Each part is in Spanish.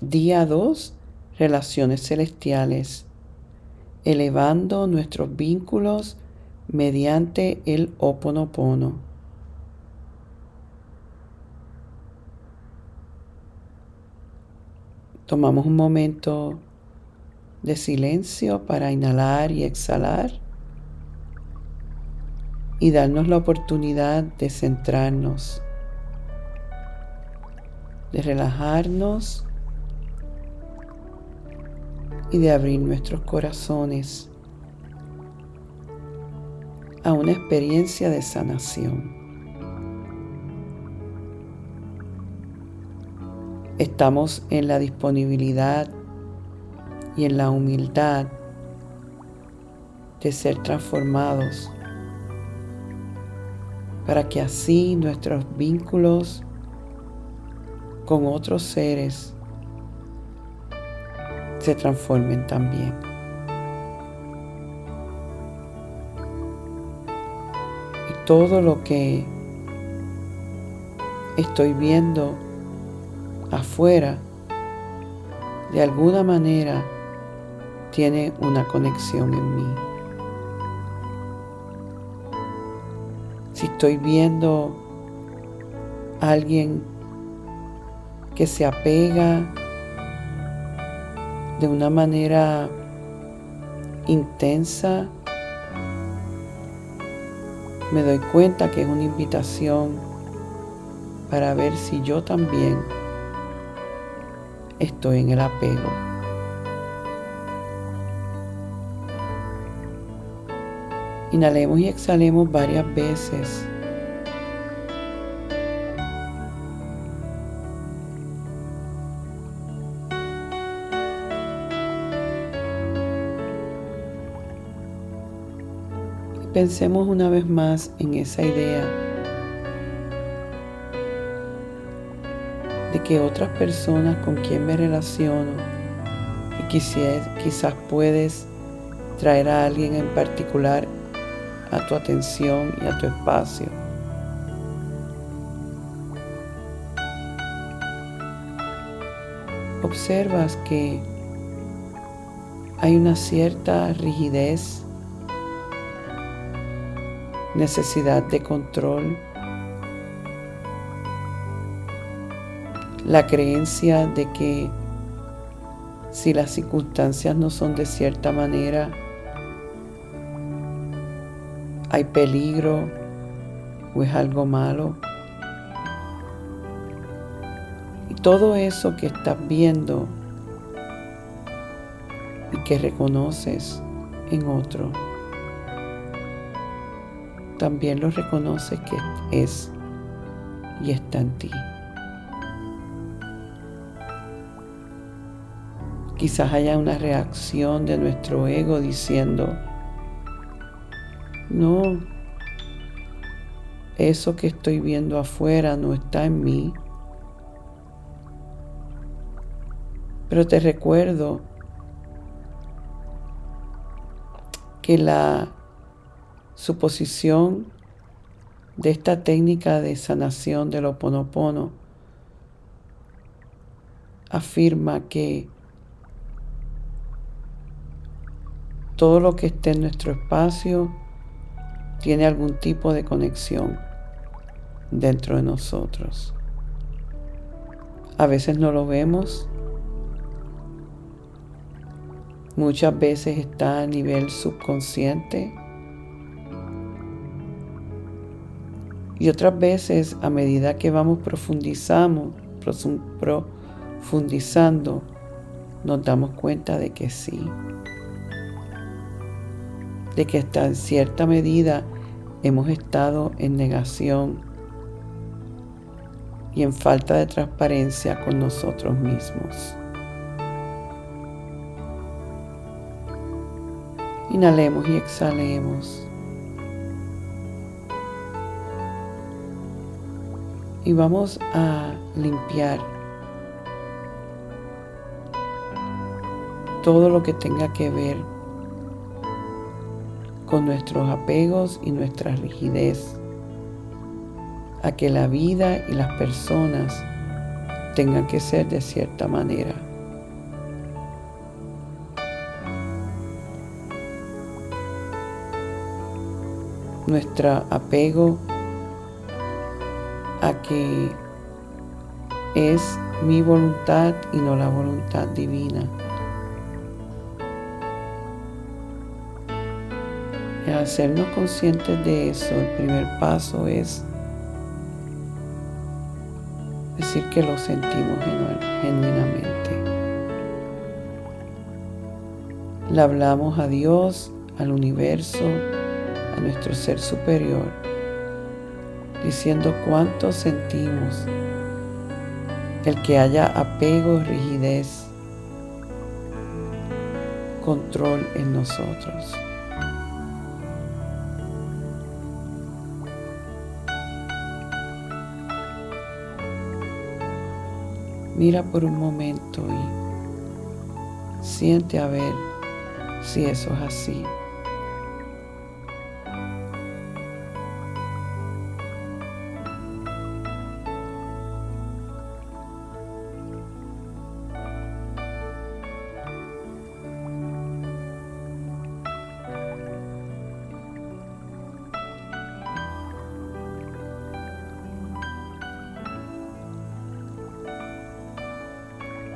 Día 2. Relaciones celestiales. Elevando nuestros vínculos mediante el oponopono. Tomamos un momento de silencio para inhalar y exhalar y darnos la oportunidad de centrarnos, de relajarnos y de abrir nuestros corazones a una experiencia de sanación. Estamos en la disponibilidad y en la humildad de ser transformados para que así nuestros vínculos con otros seres se transformen también. Y todo lo que estoy viendo afuera, de alguna manera, tiene una conexión en mí. Si estoy viendo a alguien que se apega de una manera intensa, me doy cuenta que es una invitación para ver si yo también estoy en el apego. Inhalemos y exhalemos varias veces. Pensemos una vez más en esa idea de que otras personas con quien me relaciono y quizás, quizás puedes traer a alguien en particular a tu atención y a tu espacio. Observas que hay una cierta rigidez necesidad de control, la creencia de que si las circunstancias no son de cierta manera, hay peligro o es algo malo. Y todo eso que estás viendo y que reconoces en otro también lo reconoce que es y está en ti. Quizás haya una reacción de nuestro ego diciendo, no, eso que estoy viendo afuera no está en mí. Pero te recuerdo que la suposición de esta técnica de sanación del oponopono afirma que todo lo que esté en nuestro espacio tiene algún tipo de conexión dentro de nosotros. A veces no lo vemos, muchas veces está a nivel subconsciente Y otras veces, a medida que vamos profundizando, profundizando, nos damos cuenta de que sí. De que hasta en cierta medida hemos estado en negación y en falta de transparencia con nosotros mismos. Inhalemos y exhalemos. y vamos a limpiar todo lo que tenga que ver con nuestros apegos y nuestra rigidez a que la vida y las personas tengan que ser de cierta manera. Nuestro apego a que es mi voluntad y no la voluntad divina. Y al hacernos conscientes de eso, el primer paso es decir que lo sentimos genuinamente. Le hablamos a Dios, al universo, a nuestro ser superior, diciendo cuánto sentimos el que haya apego, rigidez, control en nosotros. Mira por un momento y siente a ver si eso es así.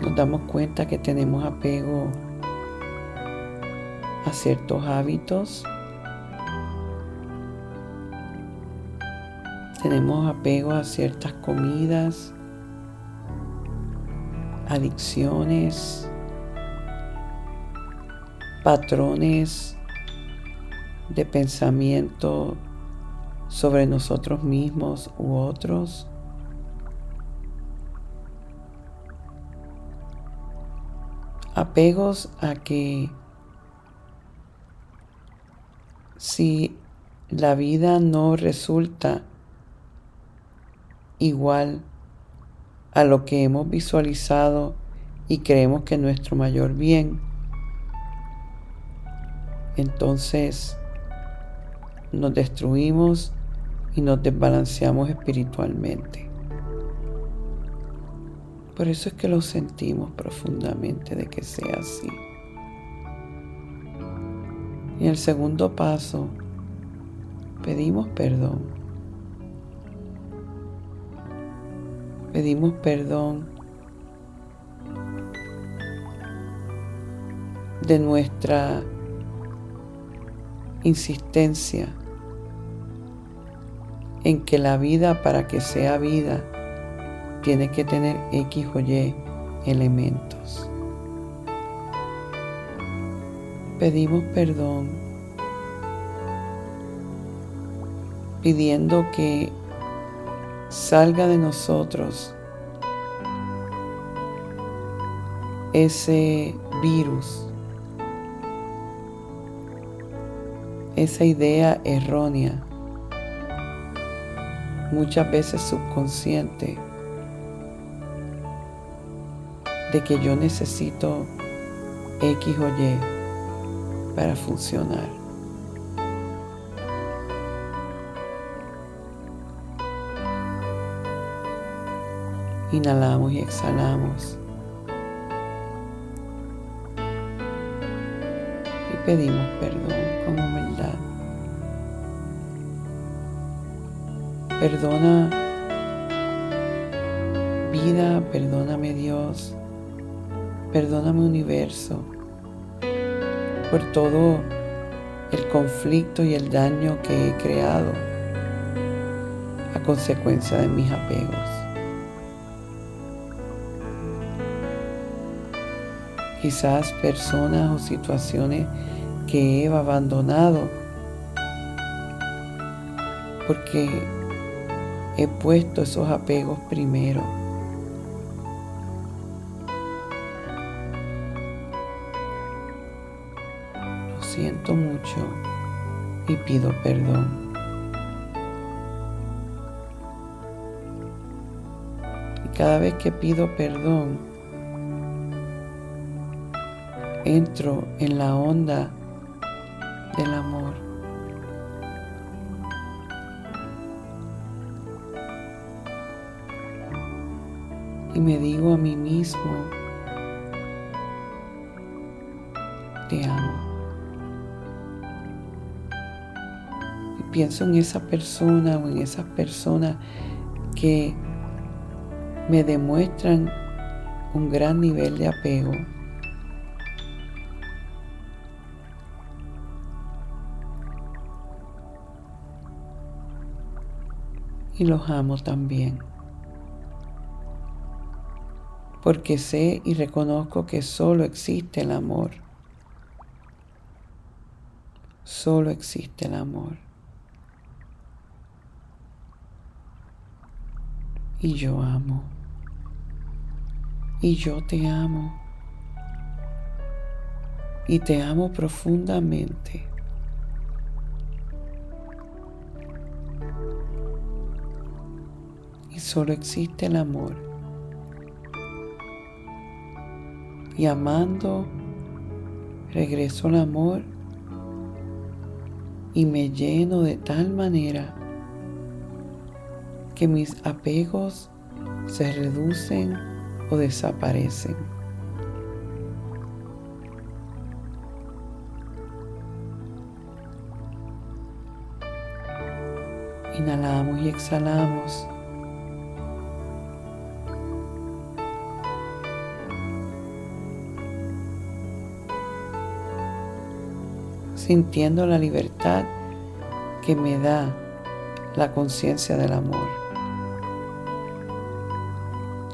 Nos damos cuenta que tenemos apego a ciertos hábitos. Tenemos apego a ciertas comidas, adicciones, patrones de pensamiento sobre nosotros mismos u otros. Apegos a que si la vida no resulta igual a lo que hemos visualizado y creemos que es nuestro mayor bien, entonces nos destruimos y nos desbalanceamos espiritualmente. Por eso es que lo sentimos profundamente de que sea así. Y el segundo paso, pedimos perdón. Pedimos perdón de nuestra insistencia en que la vida para que sea vida tiene que tener X o Y elementos. Pedimos perdón pidiendo que salga de nosotros ese virus, esa idea errónea, muchas veces subconsciente, de que yo necesito X o Y para funcionar. Inhalamos y exhalamos. Y pedimos perdón con humildad. Perdona vida, perdóname Dios Perdóname universo por todo el conflicto y el daño que he creado a consecuencia de mis apegos. Quizás personas o situaciones que he abandonado porque he puesto esos apegos primero. Mucho y pido perdón. Y cada vez que pido perdón, entro en la onda del amor. Y me digo a mí mismo, te amo. Pienso en esa persona o en esas personas que me demuestran un gran nivel de apego. Y los amo también. Porque sé y reconozco que solo existe el amor. Solo existe el amor. Y yo amo. Y yo te amo. Y te amo profundamente. Y solo existe el amor. Y amando, regreso al amor y me lleno de tal manera que mis apegos se reducen o desaparecen. Inhalamos y exhalamos. sintiendo la libertad que me da la conciencia del amor.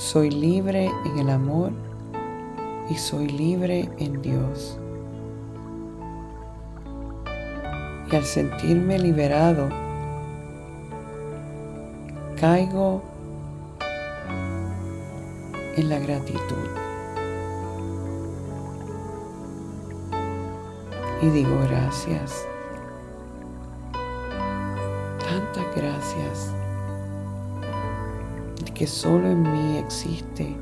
Soy libre en el amor y soy libre en Dios. Y al sentirme liberado, caigo en la gratitud. y digo gracias. Tantas gracias que solo en mí existe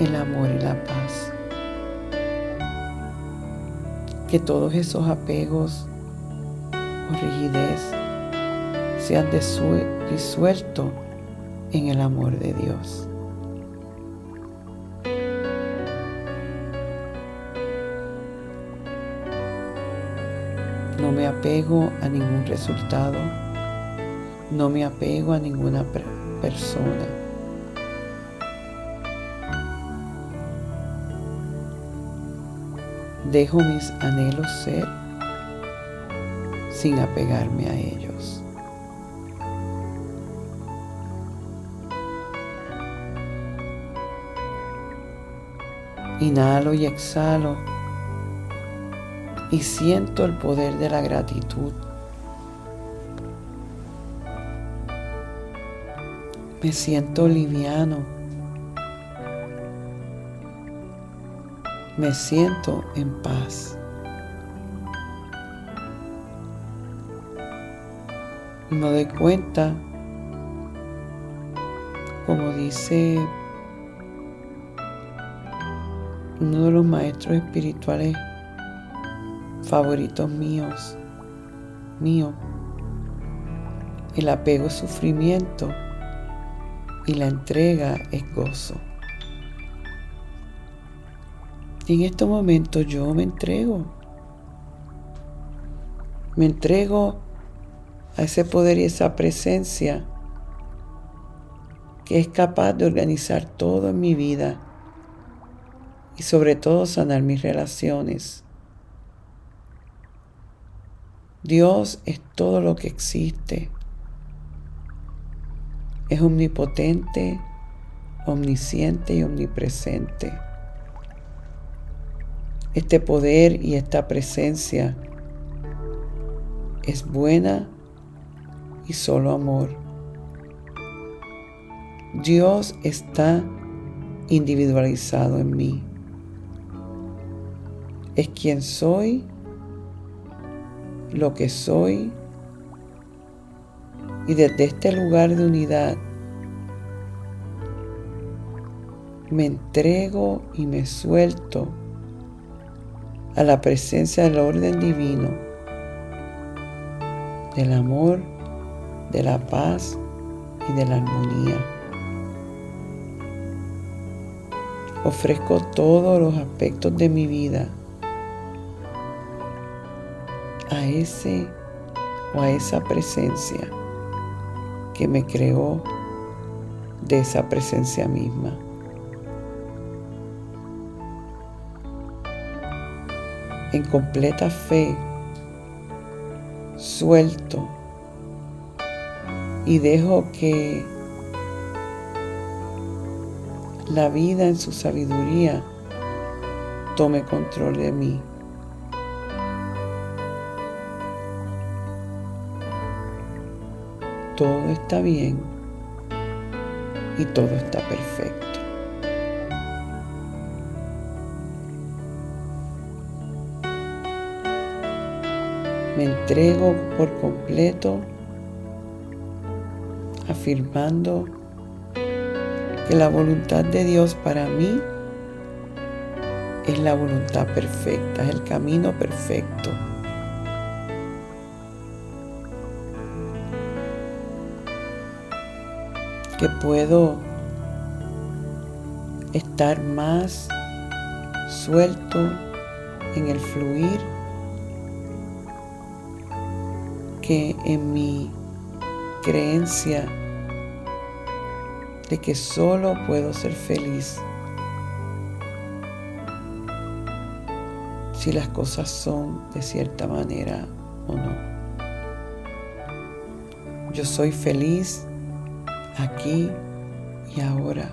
el amor y la paz. Que todos esos apegos o rigidez sean disueltos en el amor de Dios. No me apego a ningún resultado. No me apego a ninguna persona. Dejo mis anhelos ser sin apegarme a ellos. Inhalo y exhalo y siento el poder de la gratitud. Me siento liviano. Me siento en paz. Me doy cuenta, como dice uno de los maestros espirituales favoritos míos, mío. El apego es sufrimiento y la entrega es gozo. Y en estos momentos yo me entrego. Me entrego a ese poder y esa presencia que es capaz de organizar todo en mi vida y sobre todo sanar mis relaciones Dios es todo lo que existe. Es omnipotente, omnisciente y omnipresente. Este poder y esta presencia es buena y solo amor. Dios está individualizado en mí. Es quien soy lo que soy y desde este lugar de unidad me entrego y me suelto a la presencia del orden divino, del amor, de la paz y de la armonía. Ofrezco todos los aspectos de mi vida a ese o a esa presencia que me creó de esa presencia misma. En completa fe, suelto y dejo que la vida en su sabiduría tome control de mí. Todo está bien y todo está perfecto. Me entrego por completo afirmando que la voluntad de Dios para mí es la voluntad perfecta, es el camino perfecto. Que puedo estar más suelto en el fluir que en mi creencia de que solo puedo ser feliz si las cosas son de cierta manera o no. Yo soy feliz aquí y ahora.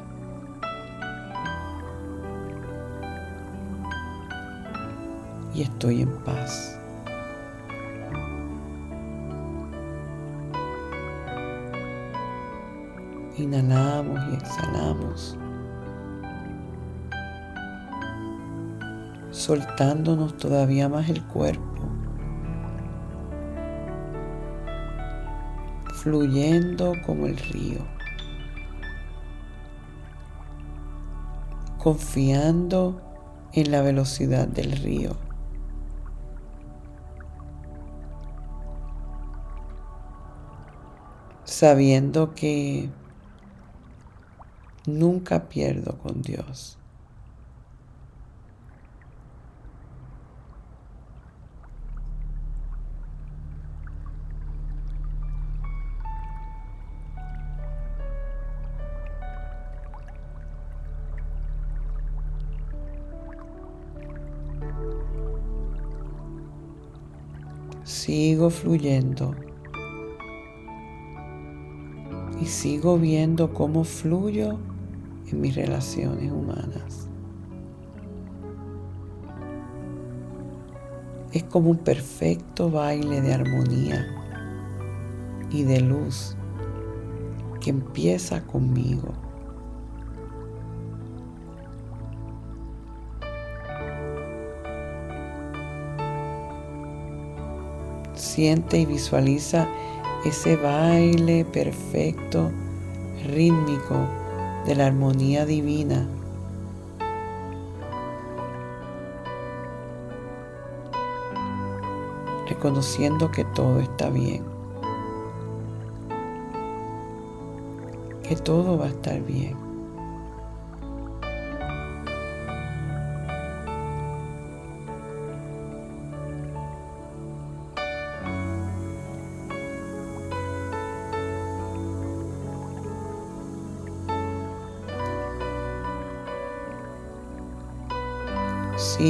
Y estoy en paz. Inhalamos y exhalamos. Soltándonos todavía más el cuerpo. Fluyendo como el río. Confiando en la velocidad del río. Sabiendo que Nunca pierdo con Dios. Sigo fluyendo y sigo viendo cómo fluyo en mis relaciones humanas. Es como un perfecto baile de armonía y de luz que empieza conmigo. Siente y visualiza ese baile perfecto, rítmico de la armonía divina. Reconociendo que todo está bien. Que todo va a estar bien.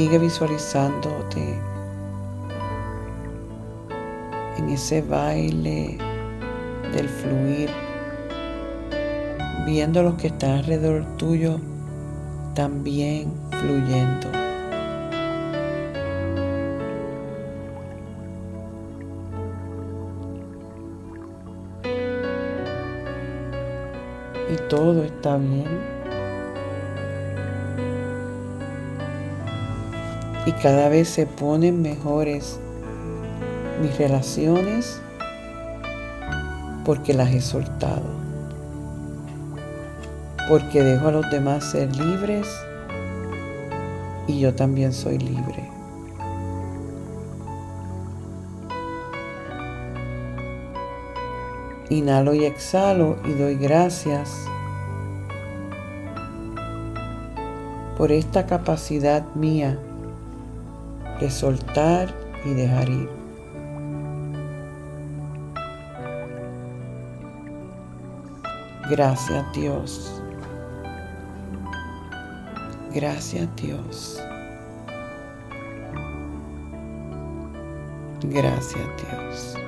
Sigue visualizándote en ese baile del fluir, viendo los que están alrededor tuyo también fluyendo. Y todo está bien. Y cada vez se ponen mejores mis relaciones porque las he soltado, porque dejo a los demás ser libres y yo también soy libre. Inhalo y exhalo y doy gracias por esta capacidad mía de soltar y dejar ir. Gracias Dios. Gracias Dios. Gracias Dios.